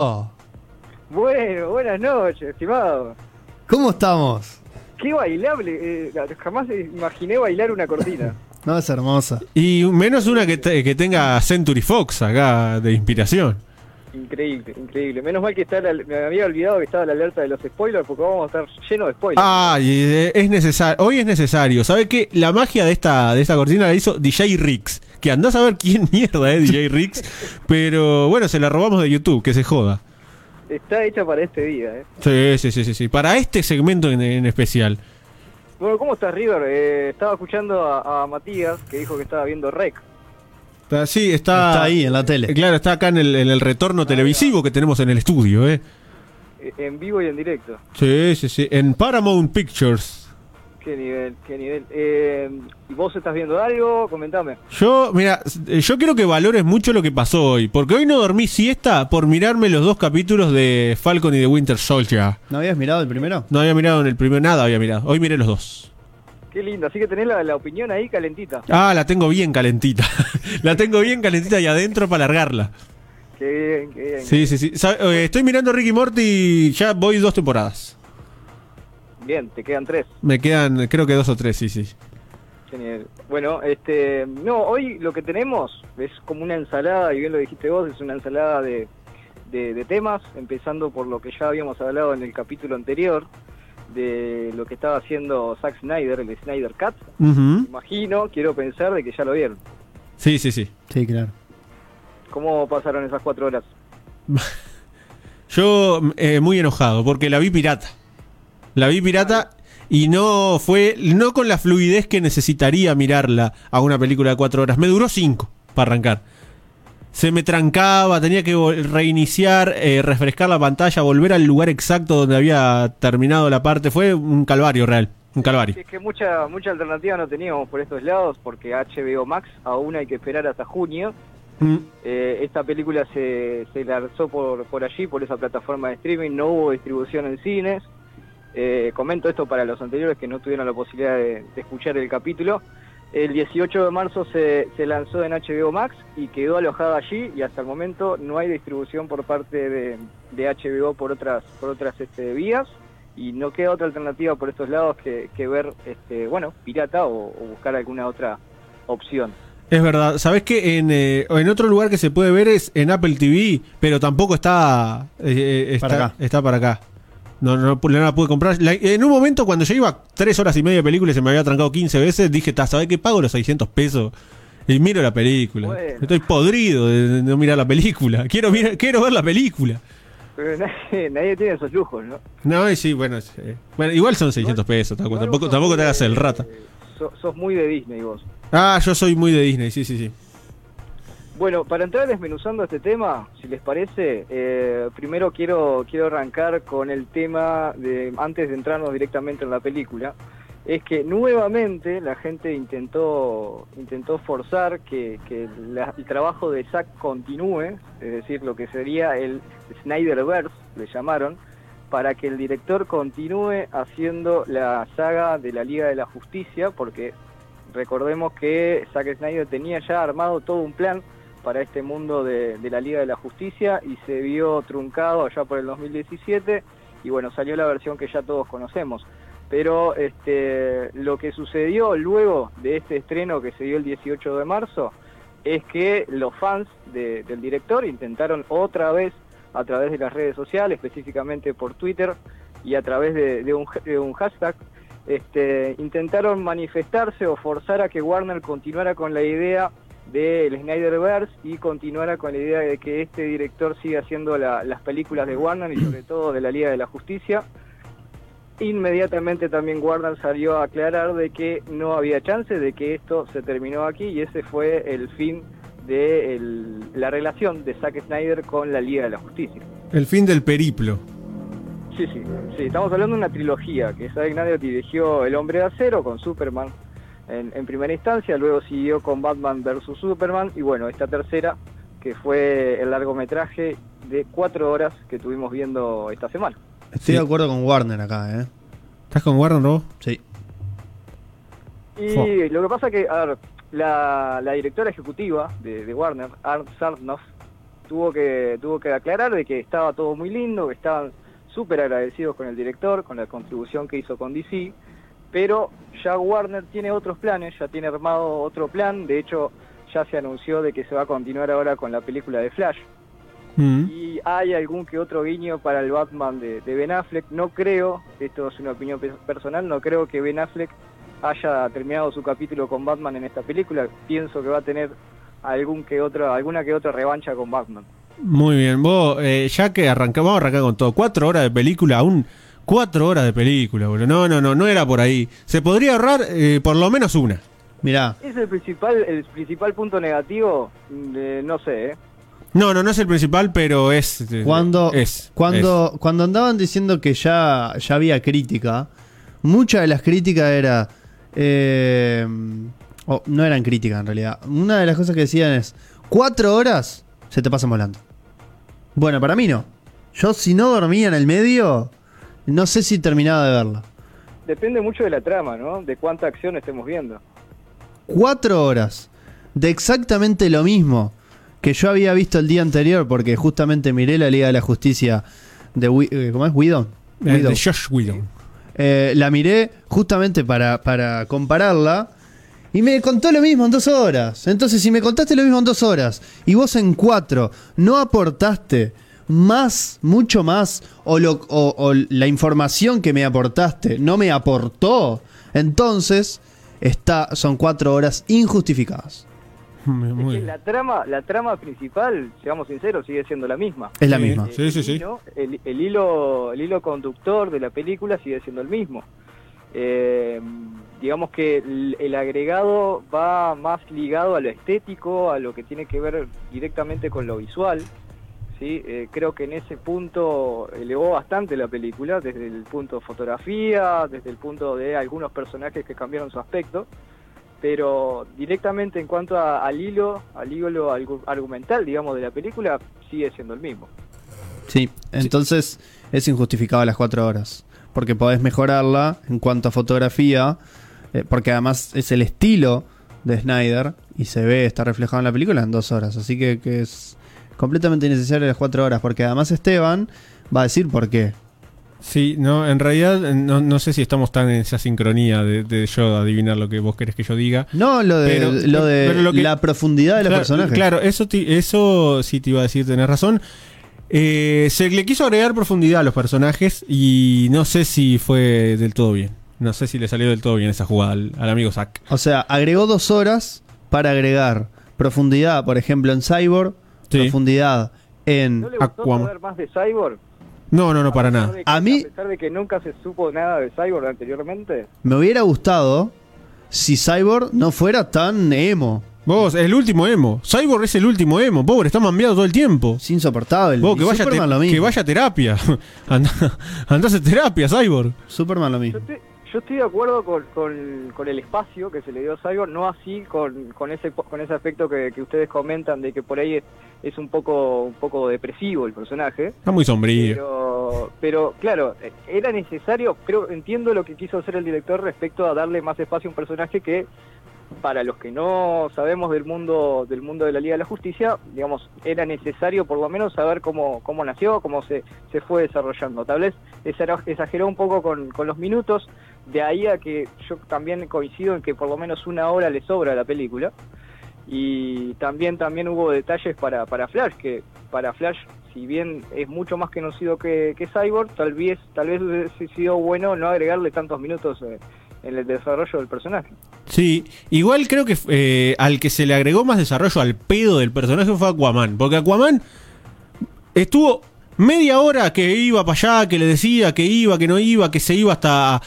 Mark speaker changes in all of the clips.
Speaker 1: Oh,
Speaker 2: Bueno, buenas noches, estimado.
Speaker 1: ¿Cómo estamos?
Speaker 2: Qué bailable. eh, jamás imaginé bailar una cortina.
Speaker 1: No, es hermosa.
Speaker 3: Y menos una que, te- que tenga Century Fox acá de inspiración.
Speaker 2: Increíble, increíble. Menos mal que está la- me había olvidado que estaba la alerta de los spoilers porque vamos a estar llenos de spoilers.
Speaker 3: Ah, y, eh, es necesario. Hoy es necesario. ¿Sabe qué? La magia de esta, de esta cortina la hizo DJ Rix. Que andás a ver quién mierda es DJ Rix. Pero bueno, se la robamos de YouTube, que se joda.
Speaker 2: Está hecha para este día, ¿eh?
Speaker 3: Sí, sí, sí, sí. sí. Para este segmento en, en especial.
Speaker 2: Bueno, ¿cómo estás, River? Eh, estaba escuchando a, a Matías que dijo que estaba viendo Rec.
Speaker 3: Está- Sí, está,
Speaker 1: Está ahí en la
Speaker 3: Eh,
Speaker 1: tele.
Speaker 3: Claro, está acá en el, en el retorno televisivo que tenemos en el estudio, ¿eh?
Speaker 2: eh, En vivo y en directo.
Speaker 3: Sí, sí, sí. En Paramount Pictures.
Speaker 2: Qué nivel, qué nivel. Eh, ¿Y vos estás viendo algo? Comentame.
Speaker 3: Yo, mira, yo quiero que valores mucho lo que pasó hoy. Porque hoy no dormí siesta por mirarme los dos capítulos de Falcon y de Winter Soldier.
Speaker 1: ¿No habías mirado el primero?
Speaker 3: No había mirado en el primero, nada había mirado. Hoy miré los dos.
Speaker 2: Qué lindo. Así que tenés la, la opinión ahí calentita.
Speaker 3: Ah, la tengo bien calentita. la tengo bien calentita y adentro para largarla.
Speaker 2: Qué bien, qué bien.
Speaker 3: Sí, sí, sí. Eh, Estoy mirando Ricky Morty y ya voy dos temporadas.
Speaker 2: Bien, te quedan tres.
Speaker 3: Me quedan, creo que dos o tres, sí, sí.
Speaker 2: Genial. Bueno, este, no, hoy lo que tenemos es como una ensalada, y bien lo dijiste vos, es una ensalada de, de, de temas, empezando por lo que ya habíamos hablado en el capítulo anterior, de lo que estaba haciendo Zack Snyder, el Snyder Cut.
Speaker 3: Ujú.
Speaker 2: Imagino, quiero pensar de que ya lo vieron.
Speaker 3: Sí, sí, sí.
Speaker 1: Sí, claro.
Speaker 2: ¿Cómo pasaron esas cuatro horas?
Speaker 3: Yo eh, muy enojado porque la vi pirata. La vi pirata y no fue, no con la fluidez que necesitaría mirarla a una película de cuatro horas. Me duró cinco para arrancar. Se me trancaba, tenía que reiniciar, eh, refrescar la pantalla, volver al lugar exacto donde había terminado la parte. Fue un calvario real, un calvario.
Speaker 2: Es que mucha, mucha alternativa no teníamos por estos lados, porque HBO Max aún hay que esperar hasta junio.
Speaker 3: Mm,
Speaker 2: Eh, esta película se, se lanzó por, por allí, por esa plataforma de streaming, no hubo distribución en cines. Eh, comento esto para los anteriores que no tuvieron la posibilidad de, de escuchar el capítulo. El 18 de marzo se, se lanzó en HBO Max y quedó alojada allí y hasta el momento no hay distribución por parte de, de HBO por otras, por otras este, vías y no queda otra alternativa por estos lados que, que ver, este, bueno, pirata o- o buscar alguna otra opción.
Speaker 3: Es verdad. ¿Sabes que en, eh, en otro lugar que se puede ver es en Apple TV, pero tampoco está, eh, está
Speaker 1: Para acá.
Speaker 3: Está para acá. No, no, no la pude comprar. La- en un momento, cuando yo iba tres horas y media de película y se me había trancado 15 veces, dije, "Ta, ¿sabes qué? Pago los 600 pesos y miro la película.
Speaker 2: Bueno.
Speaker 3: Estoy podrido de, no mirar la película. Quiero, mirar- quiero ver la película.
Speaker 2: Pero nadie, nadie tiene esos lujos, ¿no?
Speaker 3: No, y sí, bueno, eh, bueno, igual son 600 pesos. tampoco, tampoco, tampoco te hagas el
Speaker 2: de-
Speaker 3: rata.
Speaker 2: so- sos muy de Disney vos.
Speaker 3: Ah, yo soy muy de Disney, sí, sí, sí.
Speaker 2: Bueno, para entrar desmenuzando este tema, si les parece, eh, primero quiero, quiero arrancar con el tema de, antes de entrarnos directamente en la película, es que nuevamente la gente intentó, intentó forzar que, el trabajo de Zack continúe, es decir, lo que sería el Snyderverse, le llamaron, para que el director continúe haciendo la saga de la Liga de la Justicia, porque recordemos que Zack Snyder tenía ya armado todo un plan para este mundo de, la Liga de la Justicia y se vio truncado allá por el 2017 y bueno, salió la versión que ya todos conocemos. Pero este, lo que sucedió luego de este estreno que se dio el 18 de marzo es que los fans de- del director intentaron otra vez a través de las redes sociales, específicamente por Twitter y a través de, de un, de un hashtag, este, intentaron manifestarse o forzar a que Warner continuara con la idea del Snyderverse y continuara con la idea de que este director siga haciendo la- las películas de Warner y sobre todo de la Liga de la Justicia. Inmediatamente también Warner salió a aclarar de que no había chance de que esto se terminó aquí y ese fue el fin de el- la relación de Zack Snyder con la Liga de la Justicia.
Speaker 3: El fin del periplo.
Speaker 2: Sí, sí, sí, estamos hablando de una trilogía que Zack Snyder dirigió El Hombre de Acero con Superman en, en primera instancia, luego siguió con Batman vs. Superman y bueno, esta tercera que fue el largometraje de cuatro horas que estuvimos viendo esta semana.
Speaker 1: Estoy de acuerdo con Warner acá, ¿eh?
Speaker 3: ¿Estás con Warner, Robo?
Speaker 1: Sí.
Speaker 2: Y
Speaker 3: Fua.
Speaker 2: lo que pasa que, a ver, la, la directora ejecutiva de, de Warner, Art Sarnoff, tuvo que, tuvo que aclarar de que estaba todo muy lindo, que estaban súper agradecidos con el director, con la contribución que hizo con DC, pero ya Warner tiene otros planes, ya tiene armado otro plan, de hecho ya se anunció de que se va a continuar ahora con la película de Flash,
Speaker 3: Mm.
Speaker 2: y hay algún que otro guiño para el Batman de, de Ben Affleck. No creo, esto es una opinión pe- personal, no creo que Ben Affleck haya terminado su capítulo con Batman en esta película. Pienso que va a tener algún que otro, alguna que otra revancha con Batman.
Speaker 3: Muy bien, vos, eh, ya que arrancamos, vamos a arrancar con todo. Cuatro horas de película, aún cuatro horas de película, boludo. No, no, no, no era por ahí. Se podría ahorrar eh, por lo menos una.
Speaker 1: Mirá,
Speaker 2: Es el principal, el principal punto negativo, de, no sé, ¿eh?
Speaker 3: No, no, no es el principal, pero es. eh,
Speaker 1: cuando,
Speaker 3: es,
Speaker 1: cuando, cuando andaban diciendo que ya, ya había crítica, mucha de las críticas era. eh, o no eran críticas en realidad. Una de las cosas que decían es: cuatro horas se te pasan volando. Bueno, para mí no. Yo, si no dormía en el medio, no sé si terminaba de verla.
Speaker 2: Depende mucho de la trama, ¿no? De cuánta acción estemos viendo.
Speaker 1: cuatro horas de exactamente lo mismo que yo había visto el día anterior, porque justamente miré la Liga de la Justicia de eh, ¿cómo es?
Speaker 3: Es,
Speaker 1: Whedon.
Speaker 3: de Josh Whedon.
Speaker 1: Eh, la miré justamente para, para compararla y me contó lo mismo en dos horas. Entonces, si me contaste lo mismo en dos horas y vos en cuatro no aportaste más, mucho más, o, lo, o, o la información que me aportaste no me aportó, entonces está, son cuatro horas injustificadas.
Speaker 2: Es que
Speaker 3: bien.
Speaker 2: la trama, la trama principal, seamos sinceros, sigue siendo la misma.
Speaker 1: Es la
Speaker 3: Sí.
Speaker 1: misma.
Speaker 3: Sí, sí,
Speaker 2: el
Speaker 3: sí.
Speaker 2: hilo- El, el hilo, el hilo conductor de la película sigue siendo el mismo. Eh, digamos que el, el agregado va más ligado a lo estético, a lo que tiene que ver directamente con lo visual. ¿Sí? Eh, creo que en ese punto elevó bastante la película, desde el punto de fotografía, desde el punto de algunos personajes que cambiaron su aspecto pero directamente en cuanto al hilo, al hilo argumental, digamos, de la película, sigue siendo el mismo.
Speaker 1: Sí, entonces es injustificado las cuatro horas. Porque podés mejorarla en cuanto a fotografía, eh, porque además es el estilo de Snyder y se ve, está reflejado en la película en dos horas. Así que, que es completamente innecesario las cuatro horas, porque además Esteban va a decir por qué.
Speaker 3: Sí, no, en realidad eh, no, no sé si estamos tan en esa sincronía de, de yo adivinar lo que vos querés que yo diga.
Speaker 1: No, lo de,
Speaker 3: Pero-
Speaker 1: lo de
Speaker 3: pero lo que-
Speaker 1: la profundidad de los personajes.
Speaker 3: Claro, eso, ti- eso sí te iba a decir, tenés razón. Eh, se le quiso agregar profundidad a los personajes y no sé si fue del todo bien. No sé si le salió del todo bien esa jugada al, al amigo Zack.
Speaker 1: O sea, agregó dos horas para agregar profundidad, por ejemplo, en Cyborg,
Speaker 3: Sí.
Speaker 1: profundidad en...
Speaker 2: ¿No le gustó
Speaker 3: Aquaman.
Speaker 2: saber más de Cyborg?
Speaker 3: No, no, no, para nada.
Speaker 2: que-
Speaker 1: A mí-
Speaker 2: A pesar de que nunca se supo nada de Cyborg anteriormente.
Speaker 1: Me hubiera gustado si Cyborg no fuera tan emo.
Speaker 3: Vos, el último emo. Cyborg es el último emo. Pobre, está mambiado todo el tiempo.
Speaker 1: Es insoportable.
Speaker 3: Vos, que vaya,
Speaker 1: Superman
Speaker 3: te-
Speaker 1: lo mismo.
Speaker 3: que vaya a terapia. Anda, andás a terapia, Cyborg.
Speaker 1: Superman lo
Speaker 2: Yo
Speaker 1: mismo.
Speaker 2: Yo estoy de acuerdo con, con- con el espacio que se le dio a Cyborg, no así con, con ese con ese aspecto que, que ustedes comentan de que por ahí es, es un poco un poco depresivo el personaje.
Speaker 3: Está muy sombrío.
Speaker 2: Pero, pero claro, era necesario, creo, entiendo lo que quiso hacer el director respecto a darle más espacio a un personaje que, para los que no sabemos del mundo del mundo de la Liga de la Justicia, digamos, era necesario por lo menos saber cómo, cómo nació, cómo se, se fue desarrollando. Tal vez exageró- un poco con, con los minutos, de ahí a que yo también coincido en que por lo menos una hora le sobra a la película. Y también también hubo detalles para, para Flash, que para Flash, si bien es mucho más conocido que, que Cyborg, tal vez, tal vez hubiese sido bueno no agregarle tantos minutos eh, en el desarrollo del personaje.
Speaker 3: Sí, igual creo que eh, al que se le agregó más desarrollo al pedo del personaje fue Aquaman. Porque Aquaman estuvo media hora que iba para allá, que le decía que iba, que no iba, que se iba hasta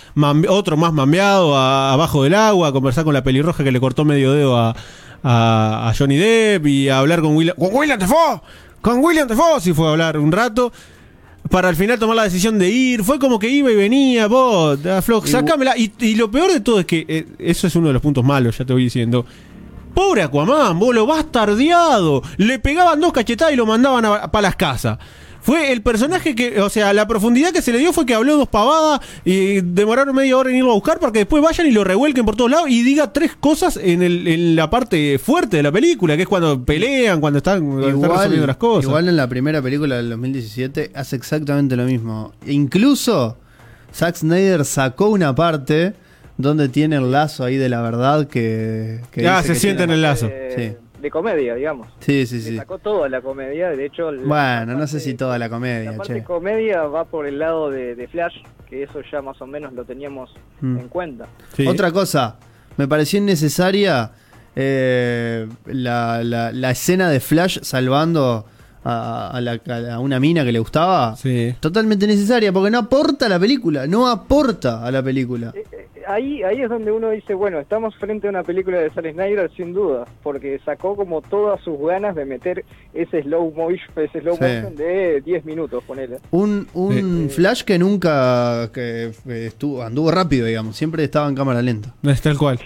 Speaker 3: otro más mambeado a- abajo del agua, a conversar con la pelirroja que le cortó medio dedo a, a- Johnny Depp y a hablar con William, con William Defoe. Con William Defoe sí fue a hablar un rato. Para al final tomar la decisión de ir, fue como que iba y venía, vos,
Speaker 1: Y-
Speaker 3: sacámela. Y, y lo peor de todo es que eh, eso es uno de los puntos malos, ya te voy diciendo. Pobre Aquaman, vos lo bastardeado. Le pegaban dos cachetadas y lo mandaban para las casas. Fue el personaje que, o sea, la profundidad que se le dio fue que habló dos pavadas y demoraron media hora en irlo a buscar para que después vayan y lo revuelquen por todos lados y diga tres cosas en, el, en la parte fuerte de la película, que es cuando pelean, cuando están, cuando están resolviendo las cosas.
Speaker 1: igual en la primera película del 2017 hace exactamente lo mismo. Incluso Zack Snyder sacó una parte donde tiene el lazo ahí de la verdad que... que
Speaker 3: Ya,
Speaker 1: dice
Speaker 3: se
Speaker 1: que
Speaker 3: siente en el lazo.
Speaker 2: De, de comedia, digamos.
Speaker 1: Sí, sí,
Speaker 2: Le
Speaker 1: sí.
Speaker 2: sacó toda la comedia, de hecho... la-
Speaker 1: Bueno, no sé
Speaker 2: parte-
Speaker 1: si toda la comedia,
Speaker 2: La parte
Speaker 1: che.
Speaker 2: comedia va por el lado de, de Flash, que eso ya más o menos lo teníamos
Speaker 1: Mm.
Speaker 2: en cuenta.
Speaker 3: Sí.
Speaker 1: Otra cosa, me pareció innecesaria eh, la, la- la escena de Flash salvando a, a la- a una mina que le gustaba.
Speaker 3: Sí.
Speaker 1: Totalmente necesaria, porque no aporta a la película, no aporta a la película.
Speaker 2: Ahí, ahí es donde uno dice, bueno, estamos frente a una película de Zack Snyder sin duda, porque sacó como todas sus ganas de meter ese slow motion, ese slow
Speaker 1: Sí.
Speaker 2: motion de 10 minutos, ponele.
Speaker 1: Un, un
Speaker 2: Sí.
Speaker 1: Flash que nunca que estuvo, anduvo rápido, digamos, siempre estaba en cámara lenta.
Speaker 3: Es tal cual.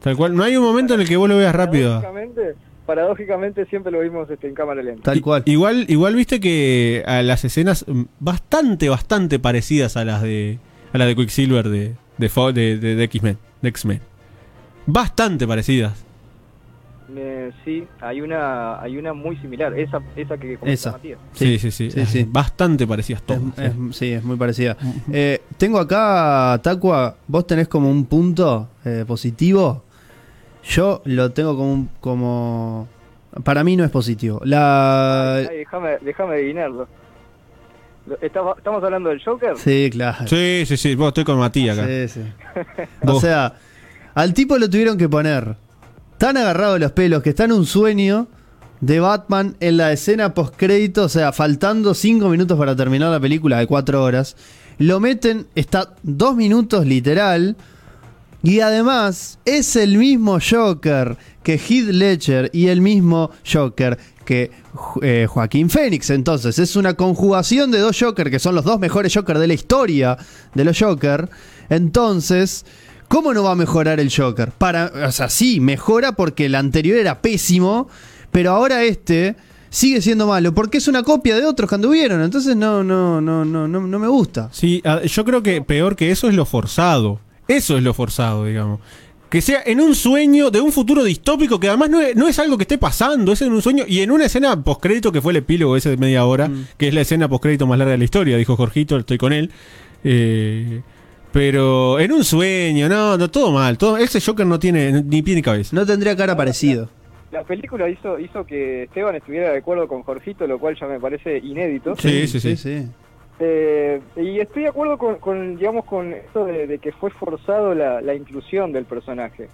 Speaker 3: Tal cual. No hay un momento en el que vos lo veas rápido.
Speaker 2: Paradójicamente, paradójicamente siempre lo vimos este, en cámara lenta.
Speaker 1: Tal cual.
Speaker 3: Igual, igual viste que a las escenas mm, bastante, bastante parecidas a las de a las de Quicksilver de de, Fo- de, de- de X-Men. Bastante parecidas.
Speaker 2: Eh, sí, hay una hay una muy similar, esa esa que comenta
Speaker 1: Esa.
Speaker 2: Matías.
Speaker 3: Sí, sí, sí.
Speaker 1: sí,
Speaker 3: Ay,
Speaker 1: sí.
Speaker 3: Bastante parecidas todas.
Speaker 1: es- sí, es muy parecida. Eh, tengo acá, Tacua, vos tenés como un punto eh, positivo. Yo lo tengo como un, como... Para mí no es positivo. La...
Speaker 2: Déjame adivinarlo. Lo- ¿estaba- ¿Estamos hablando del Joker?
Speaker 1: Sí, claro.
Speaker 3: Sí, sí, sí. Vos estoy con Matías acá.
Speaker 1: Sí, sí. O sea, al tipo lo tuvieron que poner tan agarrado de los pelos que está en un sueño de Batman en la escena post crédito, o sea, faltando cinco minutos para terminar la película de cuatro horas. Lo meten, está dos minutos literal. Y además es el mismo Joker que Heath Ledger y el mismo Joker que eh, Joaquín Phoenix. Entonces es una conjugación de dos Joker que son los dos mejores Joker de la historia de los Joker. Entonces, ¿cómo no va a mejorar el Joker? Para, o sea, sí, mejora porque el anterior era pésimo, pero ahora este sigue siendo malo porque es una copia de otros que anduvieron. Entonces no, no, no, no, no, no me gusta.
Speaker 3: Sí, a- yo creo que peor que eso es lo forzado. Eso es lo forzado, digamos. Que sea en un sueño de un futuro distópico que además no es, no es algo que esté pasando, es en un sueño y en una escena postcrédito que fue el epílogo ese de media hora,
Speaker 1: Mm.
Speaker 3: que es la escena postcrédito más larga de la historia, dijo Jorgito, estoy con él. Eh, pero en un sueño, no, no, todo mal. Todo, ese Joker no tiene ni pie ni cabeza.
Speaker 1: No tendría cara parecido.
Speaker 2: La película hizo hizo que Esteban estuviera de acuerdo con Jorgito, lo cual ya me parece inédito.
Speaker 3: Sí, sí, sí.
Speaker 1: sí.
Speaker 2: Eh, y estoy de acuerdo con, con, digamos, con esto de, de que fue forzado la, la inclusión del personaje.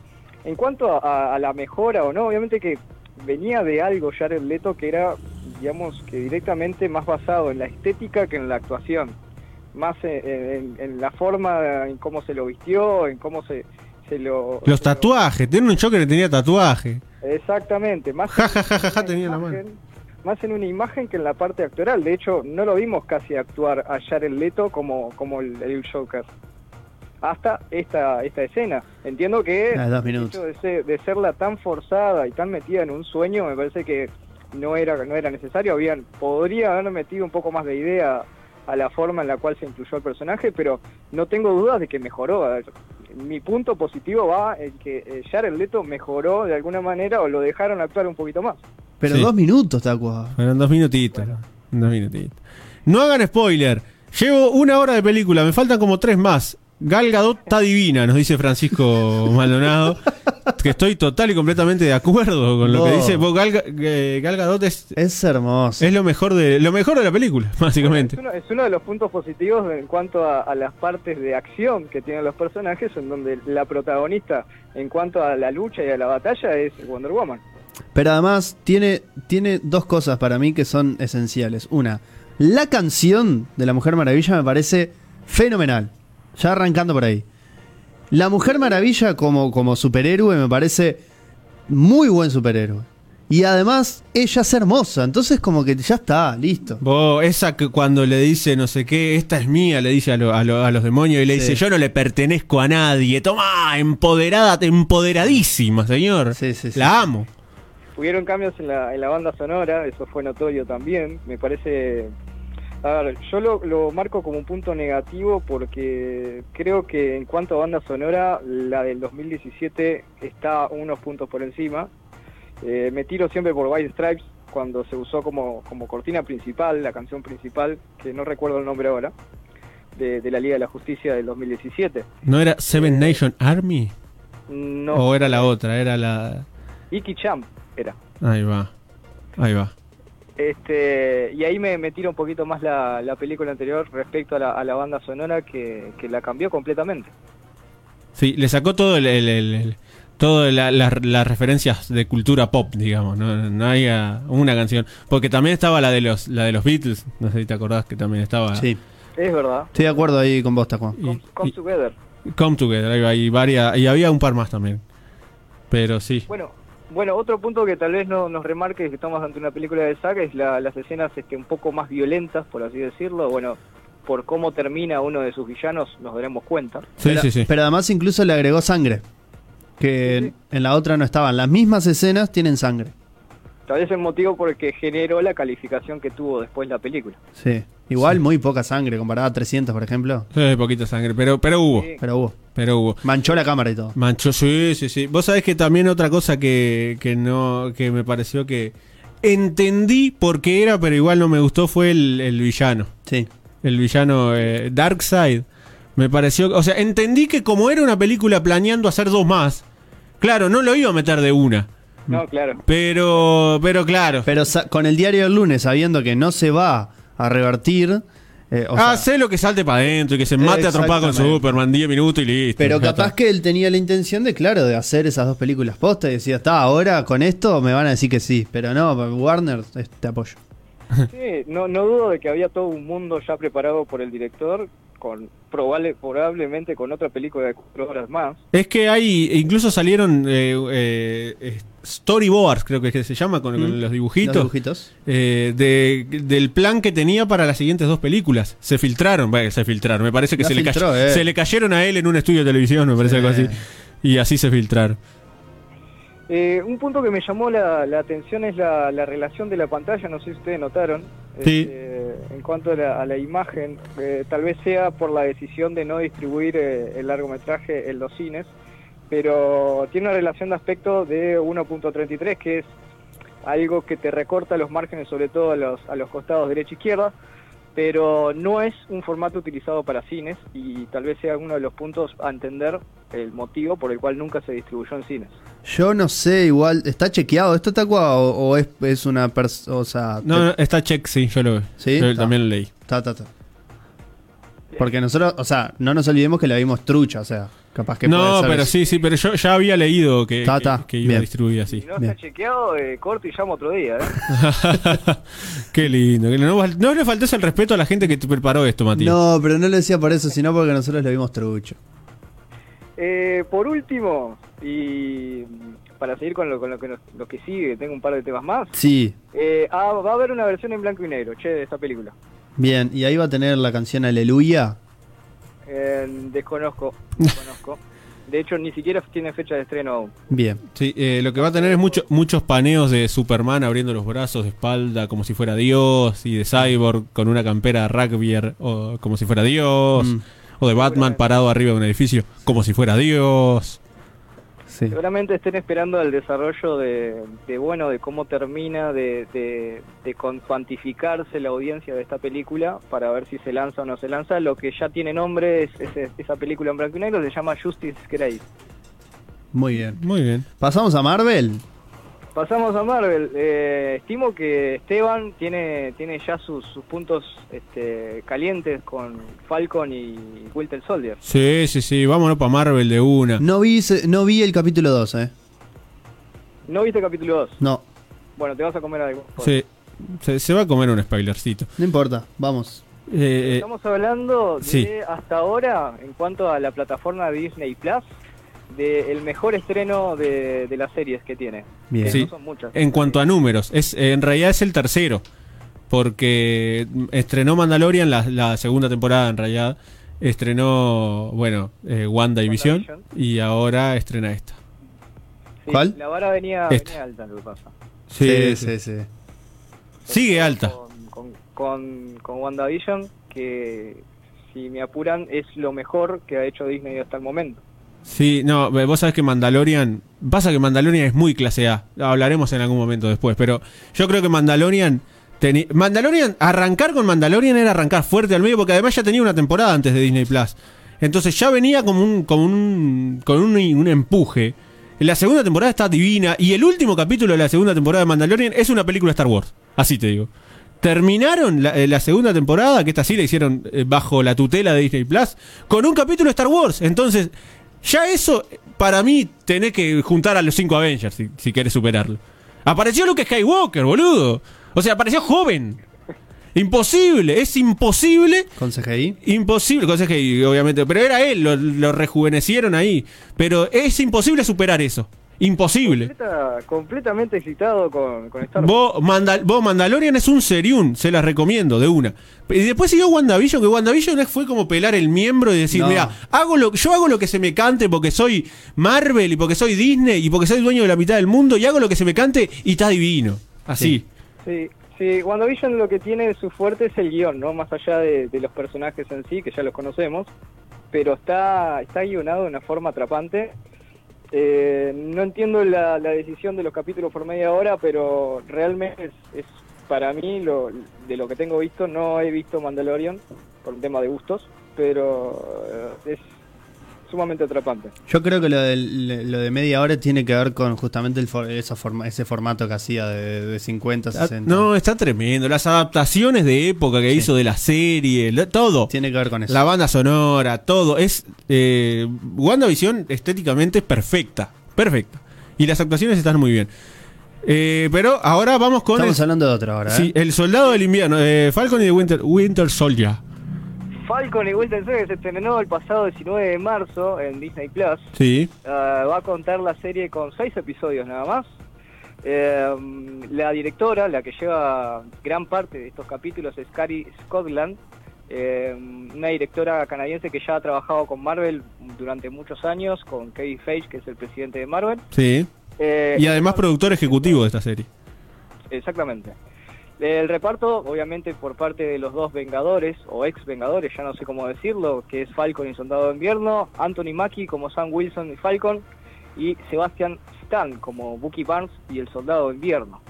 Speaker 2: En cuanto a, a- a la mejora o no, obviamente que venía de algo Jared Leto que era, digamos, que directamente más basado en la estética que en la actuación. Más en, en- en la forma, en cómo se lo vistió, en cómo se, se lo...
Speaker 3: Los
Speaker 2: se lo-
Speaker 3: tatuajes, tiene un Joker que tenía tatuaje.
Speaker 2: Exactamente, más
Speaker 3: Ja, ja, ja, ja, tenía la
Speaker 2: imagen- más en una imagen que en la parte actoral. De hecho, no lo vimos casi actuar a Jared Leto como, como el, el Joker. Hasta esta, esta escena. Entiendo que
Speaker 1: Ah, dos
Speaker 2: el hecho de, ser- de serla tan forzada y tan metida en un sueño, me parece que no era, no era necesario. Habían, podría haber metido un poco más de idea a la forma en la cual se incluyó el personaje, pero no tengo dudas de que mejoró. A ver, Mi punto positivo va en que eh, Jared Leto mejoró de alguna manera o lo dejaron actuar un poquito más.
Speaker 1: Pero
Speaker 3: Sí.
Speaker 1: dos minutos, Tacua.
Speaker 3: Fueron dos minutitos. Dos minutitos. No hagan spoiler. Llevo una hora de película, me faltan como tres más. Gal Gadot está divina, nos dice Francisco Maldonado. que estoy total y completamente de acuerdo con lo que dice. Vos, Gal, Ga- eh, Gal Gadot es,
Speaker 1: Es hermoso.
Speaker 3: es lo mejor de lo mejor de la película, básicamente.
Speaker 2: Es uno, es uno de los puntos positivos en cuanto a, a las partes de acción que tienen los personajes, en donde la protagonista en cuanto a la lucha y a la batalla es Wonder Woman.
Speaker 1: Pero además tiene, tiene dos cosas para mí que son esenciales. Una, la canción de la Mujer Maravilla me parece fenomenal. Ya arrancando por ahí. La Mujer Maravilla como, como superhéroe me parece muy buen superhéroe. Y además ella es hermosa, entonces como que ya está, listo.
Speaker 3: Vos, esa que cuando le dice no sé qué, esta es mía, le dice a, lo- a lo- a los demonios y le
Speaker 1: Sí.
Speaker 3: dice, yo no le pertenezco a nadie. Tomá, empoderada, empoderadísima, señor.
Speaker 1: Sí, sí, sí.
Speaker 3: La amo.
Speaker 2: Hubieron cambios en la, en la banda sonora, eso fue notorio también. Me parece A ver, yo lo, lo marco como un punto negativo porque creo que en cuanto a banda sonora, la del 2017 está unos puntos por encima. Eh, me tiro siempre por White Stripes cuando se usó como, como cortina principal, la canción principal, que no recuerdo el nombre ahora, de, de la Liga de la Justicia del 2017.
Speaker 3: ¿No era Seven Nation Army?
Speaker 2: No,
Speaker 3: ¿O era la otra? Era la...
Speaker 2: Iki Champ era.
Speaker 3: Ahí va. Ahí va.
Speaker 2: Este, y ahí me, me tira un poquito más la, la película anterior respecto a la, a la banda sonora que, que la cambió completamente.
Speaker 3: Sí, le sacó todo el... el, el- el- todo la- la- las referencias de cultura pop, digamos, no, no hay ah, una canción, porque también estaba la de los la de los Beatles, no sé si te acordás que también estaba
Speaker 1: Sí,
Speaker 2: Es verdad.
Speaker 1: estoy de acuerdo ahí con vos, Tacuán.
Speaker 2: Come, Come
Speaker 3: y-
Speaker 2: Together.
Speaker 3: Come Together, ahí va, y varias y había un par más también. Pero sí.
Speaker 2: Bueno, bueno, otro punto que tal vez no, nos remarque que estamos ante una película de saga es la- las escenas este, un poco más violentas, por así decirlo. Bueno, por cómo termina uno de sus villanos nos daremos cuenta.
Speaker 3: Sí,
Speaker 1: pero,
Speaker 3: sí, sí.
Speaker 1: pero además incluso le agregó sangre. Que en la otra no estaban. Las mismas escenas tienen sangre.
Speaker 2: Tal vez el motivo por el que generó la calificación que tuvo después la película.
Speaker 1: Sí. Igual
Speaker 3: Sí.
Speaker 1: muy poca sangre comparada a 300, por ejemplo.
Speaker 3: Sí, poquita sangre, pero pero hubo,
Speaker 2: Sí.
Speaker 1: Pero hubo.
Speaker 3: pero hubo.
Speaker 1: Manchó la cámara y todo.
Speaker 3: Mancho, sí, sí, sí. Vos sabés que también otra cosa que, que no, que me pareció que entendí por qué era, pero igual no me gustó fue el, el villano.
Speaker 1: Sí.
Speaker 3: El villano eh, Darkseid. Me pareció, o sea, entendí que como era una película planeando hacer dos más, claro, no lo iba a meter de una.
Speaker 2: No, claro.
Speaker 3: Pero, pero claro.
Speaker 1: Pero sa- con el diario del lunes, sabiendo que no se va a revertir. eh, o
Speaker 3: ah,
Speaker 1: sea,
Speaker 3: sé lo que salte para adentro y que se mate a trompar con. Superman 10 minutos y listo.
Speaker 1: pero capaz
Speaker 3: está.
Speaker 1: que él tenía la intención de, claro, de hacer esas dos películas posta y decía, está, ahora con esto me van a decir que sí. Pero no, Warner, eh, te apoyo.
Speaker 2: Sí, no, no dudo de que había todo un mundo ya preparado por el director, con probable, probablemente con otra película de cuatro horas más.
Speaker 3: Es que hay, incluso salieron eh, eh, eh, storyboards, creo que es que se llama, con, con
Speaker 1: Mm.
Speaker 3: los dibujitos,
Speaker 1: Los dibujitos.
Speaker 3: eh, de, del plan que tenía para las siguientes dos películas. Se filtraron, bueno, se filtraron, me parece que se le,
Speaker 1: filtró, eh.
Speaker 3: se le cayeron a él en un estudio de televisión, me parece
Speaker 1: Sí.
Speaker 3: algo así. Y así se filtraron.
Speaker 2: Eh, un punto que me llamó la, la atención es la, la relación de la pantalla, no sé si ustedes notaron,
Speaker 3: Sí.
Speaker 2: este, en cuanto a la, a la imagen, eh, tal vez sea por la decisión de no distribuir eh, el largometraje en los cines, pero tiene una relación de aspecto de 1.33, que es algo que te recorta los márgenes, sobre todo a los, a los costados derecha e izquierda, pero no es un formato utilizado para cines y tal vez sea uno de los puntos a entender el motivo por el cual nunca se distribuyó en cines.
Speaker 1: Yo no sé, igual, ¿está chequeado esto, Tacua? ¿O, o es, es una persona.? O sea,
Speaker 3: No, no, está check, sí, yo lo
Speaker 1: ¿Sí?
Speaker 3: yo
Speaker 1: Está.
Speaker 3: también lo leí.
Speaker 1: Ta, ta. Porque nosotros, o sea, no nos olvidemos que la vimos trucha, o sea, capaz que
Speaker 3: No, pero sí, sí, pero yo ya había leído que,
Speaker 1: Ta,
Speaker 3: que-
Speaker 1: ta,
Speaker 3: que iba
Speaker 1: bien.
Speaker 3: a distribuir así.
Speaker 2: Si no
Speaker 1: Bien.
Speaker 2: está chequeado, eh, corto y llamo otro día. ¿eh?
Speaker 3: Qué lindo. que No, no le faltes el respeto a la gente que te preparó esto, Matías.
Speaker 1: No, pero no lo decía por eso, sino porque nosotros lo vimos trucho.
Speaker 2: Eh, por último, y para seguir con lo, con lo que, nos- lo que sigue, tengo un par de temas más.
Speaker 1: Sí,
Speaker 2: Eh, ah, va a haber una versión en blanco y negro, che, de esta película.
Speaker 1: bien, y ahí va a tener la canción Aleluya.
Speaker 2: Eh, desconozco, desconozco. De hecho, ni siquiera tiene fecha de estreno aún.
Speaker 1: Bien,
Speaker 3: Sí, eh, lo que va a tener es mucho- muchos paneos de Superman abriendo los brazos de espalda como si fuera Dios y de Cyborg con una campera rugby o como si fuera Dios
Speaker 1: Mm.
Speaker 3: o de Batman parado arriba de un edificio como si fuera Dios.
Speaker 1: Sí.
Speaker 2: Seguramente estén esperando el desarrollo de, de, bueno, de cómo termina de, de, de cuantificarse la audiencia de esta película para ver si se lanza o no se lanza. Lo que ya tiene nombre es, es- esa película en blanco y negro, se llama Justice Grey.
Speaker 1: Muy bien.
Speaker 3: Muy bien.
Speaker 1: Pasamos a Marvel.
Speaker 2: Pasamos a Marvel. Eh, estimo que Esteban tiene, tiene ya sus, sus puntos este, calientes con Falcon y Winter Soldier.
Speaker 3: Sí, sí, sí, vámonos para Marvel de una.
Speaker 1: No vi, no vi el capítulo 2, ¿eh?
Speaker 2: ¿No viste capítulo 2?
Speaker 1: No,
Speaker 2: Bueno, te vas a comer algo.
Speaker 3: Sí, se, se va a comer un spoilercito.
Speaker 1: no importa, vamos.
Speaker 3: Eh, eh,
Speaker 2: Estamos hablando de
Speaker 3: sí.
Speaker 2: hasta ahora, en cuanto a la plataforma Disney Plus, del mejor estreno de, de las series que tiene.
Speaker 1: Bien.
Speaker 2: Que
Speaker 3: Sí.
Speaker 2: No son muchas.
Speaker 3: en cuanto a números, es en realidad es el tercero. Porque estrenó Mandalorian la, la segunda temporada, en realidad. Estrenó, bueno, eh, WandaVision.
Speaker 2: WandaVision.
Speaker 3: Y ahora estrena esta.
Speaker 2: Sí,
Speaker 1: ¿Cuál?
Speaker 2: La vara venía,
Speaker 3: Este.
Speaker 2: venía alta, lo que pasa.
Speaker 1: Sí, sí, sí.
Speaker 3: Sigue alta.
Speaker 2: Con, con- con, con WandaVision, que si me apuran es lo mejor que ha hecho Disney hasta el momento.
Speaker 3: Sí, no, vos sabés que Mandalorian. Pasa que Mandalorian es muy clase A. Hablaremos en algún momento después. Pero yo creo que Mandalorian. teni- Mandalorian, arrancar con Mandalorian era arrancar fuerte al medio. Porque además ya tenía una temporada antes de Disney Plus. Entonces ya venía como un. Como un con un, un empuje. La segunda temporada está divina. Y el último capítulo de la segunda temporada de Mandalorian es una película Star Wars. Así te digo. Terminaron la, eh, la segunda temporada, que esta sí la hicieron eh, bajo la tutela de Disney Plus, con un capítulo de Star Wars. Entonces, ya eso, para mí, tenés que juntar a los cinco Avengers si, si querés superarlo. Apareció Luke Skywalker, boludo. O sea, apareció joven. Imposible, es imposible.
Speaker 1: Con CGI.
Speaker 3: Imposible, cosa que obviamente, pero era él, lo, lo rejuvenecieron ahí. Pero es imposible superar eso. Imposible.
Speaker 2: Completa- completamente excitado con, con Star Wars.
Speaker 3: Vos, Mandal- vos, Mandalorian es un seriún, se las recomiendo de una. Y después siguió WandaVision, que WandaVision fue como pelar el miembro y decir,
Speaker 1: No.
Speaker 3: mira, hago lo, yo hago lo que se me cante porque soy Marvel y porque soy Disney y porque soy dueño de la mitad del mundo y hago lo que se me cante y está divino. Así.
Speaker 2: Sí, sí, WandaVision lo que tiene su fuerte es el guion, ¿no? Más allá de, de los personajes en sí, que ya los conocemos, pero está, está guionado de una forma atrapante. Eh, no entiendo la, decisión de los capítulos por media hora, pero realmente es, es para mí, lo, de lo que tengo visto, no he visto Mandalorian por un tema de gustos, pero eh, es sumamente atrapante.
Speaker 1: Yo creo que lo, del- lo de media hora tiene que ver con justamente el for- esos forma- ese formato que hacía de, de 50,
Speaker 3: Ah,
Speaker 1: 60.
Speaker 3: No, está tremendo. Las adaptaciones de época que
Speaker 1: Sí.
Speaker 3: hizo de la serie, lo- todo.
Speaker 1: Tiene que ver con eso.
Speaker 3: La banda sonora, todo. Es. Eh, WandaVision estéticamente es perfecta. Perfecta. Y las actuaciones están muy bien. Eh, pero ahora vamos con.
Speaker 1: Estamos
Speaker 3: el,
Speaker 1: hablando de otra ahora, ¿eh?
Speaker 3: sí, el soldado del invierno. eh, Falcon y the Winter, Winter Soldier.
Speaker 2: Falcon y Winter Soldier se estrenó el pasado 19 de marzo en Disney Plus.
Speaker 3: Sí.
Speaker 2: Ah, va a contar la serie con seis episodios nada más. Eh, la directora, la que lleva gran parte de estos capítulos, es Carrie Scotland, eh, una directora canadiense que ya ha trabajado con Marvel durante muchos años, con Kevin Feige, que es el presidente de Marvel.
Speaker 3: Sí.
Speaker 2: Eh,
Speaker 3: Y además productor ejecutivo de esta serie.
Speaker 2: Exactamente. El reparto, obviamente, por parte de los dos Vengadores, o ex Vengadores, ya no sé cómo decirlo, que es Falcon y Soldado de Invierno, Anthony Mackie como Sam Wilson y Falcon, y Sebastian Stan como Bucky Barnes y el Soldado de Invierno.